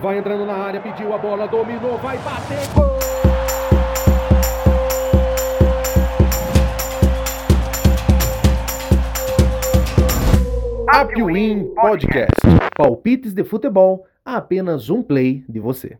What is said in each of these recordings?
Vai entrando na área, pediu a bola, dominou, vai bater, gol! Apwin Podcast. Palpites de futebol a apenas um play de você.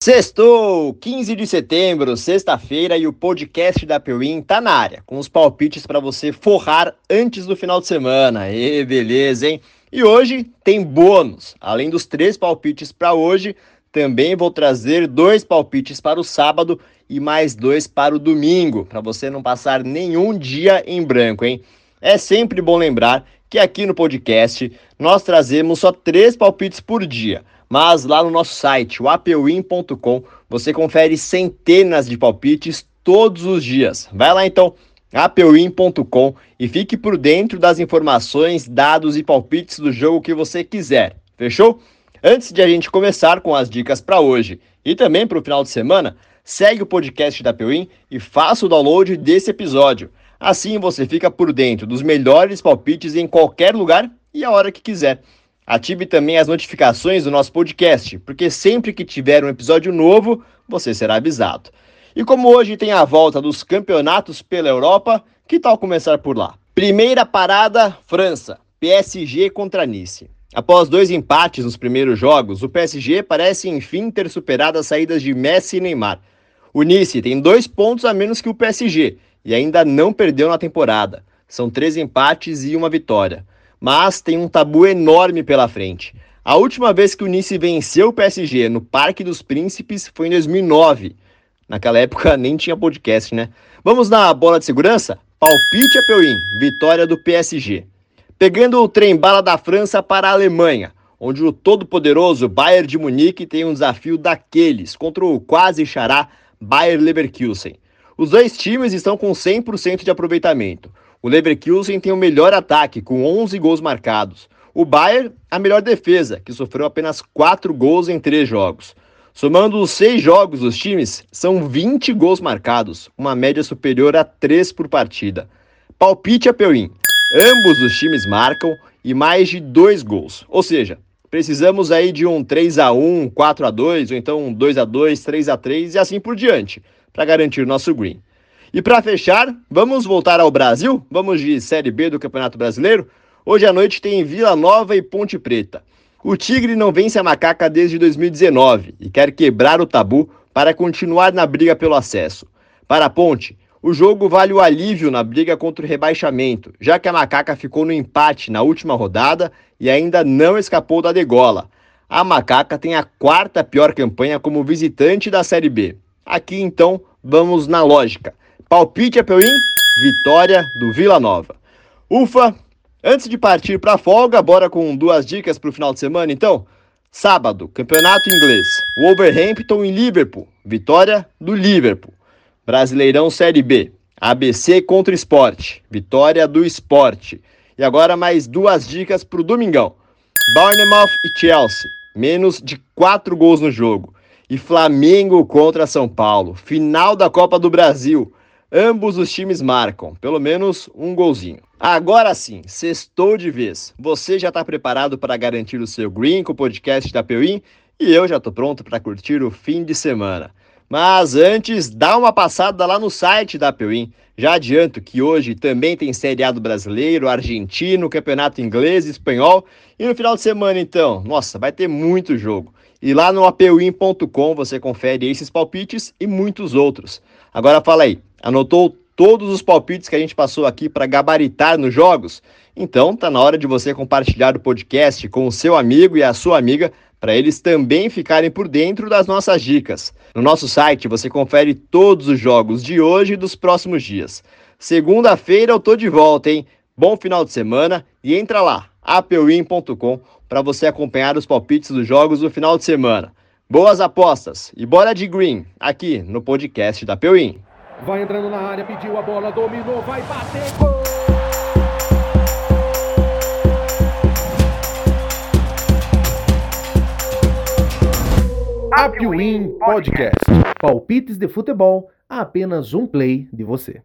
Sextou, 15 de setembro, sexta-feira, e o podcast da Pewin tá na área, com os palpites para você forrar antes do final de semana. E beleza, hein? E hoje tem bônus. Além dos três palpites para hoje, também vou trazer dois palpites para o sábado e mais dois para o domingo, para você não passar nenhum dia em branco, hein? É sempre bom lembrar que aqui no podcast nós trazemos só três palpites por dia, mas lá no nosso site, o apewin.com, você confere centenas de palpites todos os dias. Vai lá então apewin.com e fique por dentro das informações, dados e palpites do jogo que você quiser. Fechou? Antes de a gente começar com as dicas para hoje e também para o final de semana, segue o podcast da Pewin e faça o download desse episódio. Assim você fica por dentro dos melhores palpites em qualquer lugar e a hora que quiser. Ative também as notificações do nosso podcast, porque sempre que tiver um episódio novo, você será avisado. E como hoje tem a volta dos campeonatos pela Europa, que tal começar por lá? Primeira parada, França. PSG contra Nice. Após dois empates nos primeiros jogos, o PSG parece enfim ter superado as saídas de Messi e Neymar. O Nice tem dois pontos a menos que o PSG e ainda não perdeu na temporada. São três empates e uma vitória. Mas tem um tabu enorme pela frente. A última vez que o Nice venceu o PSG no Parque dos Príncipes foi em 2009. Naquela época nem tinha podcast, né? Vamos na bola de segurança? Palpite a Peuim, vitória do PSG. Pegando o trem-bala da França para a Alemanha, onde o todo-poderoso Bayern de Munique tem um desafio daqueles contra o quase xará Bayer Leverkusen. Os dois times estão com 100% de aproveitamento. O Leverkusen tem o melhor ataque, com 11 gols marcados. O Bayern, a melhor defesa, que sofreu apenas 4 gols em 3 jogos. Somando os seis jogos dos times, são 20 gols marcados, uma média superior a 3 por partida. Palpite a Peuim. Ambos os times marcam e mais de 2 gols. Ou seja, precisamos aí de um 3 a 1 4 a 2 ou então um 2 a 2 3 a 3 e assim por diante, para garantir nosso green. E para fechar, vamos voltar ao Brasil? Vamos de Série B do Campeonato Brasileiro? Hoje à noite tem Vila Nova e Ponte Preta. O Tigre não vence a macaca desde 2019 e quer quebrar o tabu para continuar na briga pelo acesso. Para a Ponte, o jogo vale o alívio na briga contra o rebaixamento, já que a macaca ficou no empate na última rodada e ainda não escapou da degola. A macaca tem a quarta pior campanha como visitante da Série B. Aqui então vamos na lógica. Palpite a Peuim, vitória do Vila Nova. Ufa, Antes de partir para a folga, bora com duas dicas para o final de semana, então? Sábado, Campeonato Inglês. Wolverhampton em Liverpool. Vitória do Liverpool. Brasileirão Série B. ABC contra Esporte. Vitória do Esporte. E agora mais duas dicas para o Domingão. Bournemouth e Chelsea. Menos de quatro gols no jogo. E Flamengo contra São Paulo. Final da Copa do Brasil. Ambos os times marcam, pelo menos um golzinho. Agora sim, sextou de vez. Você já está preparado para garantir o seu green com o podcast da Peuim? E eu já estou pronto para curtir o fim de semana. Mas antes, dá uma passada lá no site da Peuim. Já adianto que hoje também tem Série A do Brasileiro, Argentino, Campeonato Inglês, Espanhol. E no final de semana, então, nossa, vai ter muito jogo. E lá no apeuim.com você confere esses palpites e muitos outros. Agora fala aí, Anotou todos os palpites que a gente passou aqui para gabaritar nos jogos? Então tá na hora de você compartilhar o podcast com o seu amigo e a sua amiga para eles também ficarem por dentro das nossas dicas. No nosso site você confere todos os jogos de hoje e dos próximos dias. Segunda-feira eu tô de volta, hein? Bom final de semana e entra lá, apewin.com, para você acompanhar os palpites dos jogos do final de semana. Boas apostas e bora de green aqui no podcast da Pewin. Vai entrando na área, pediu a bola, dominou, vai bater, gol! Apwin Podcast. Palpites de futebol a apenas um play de você.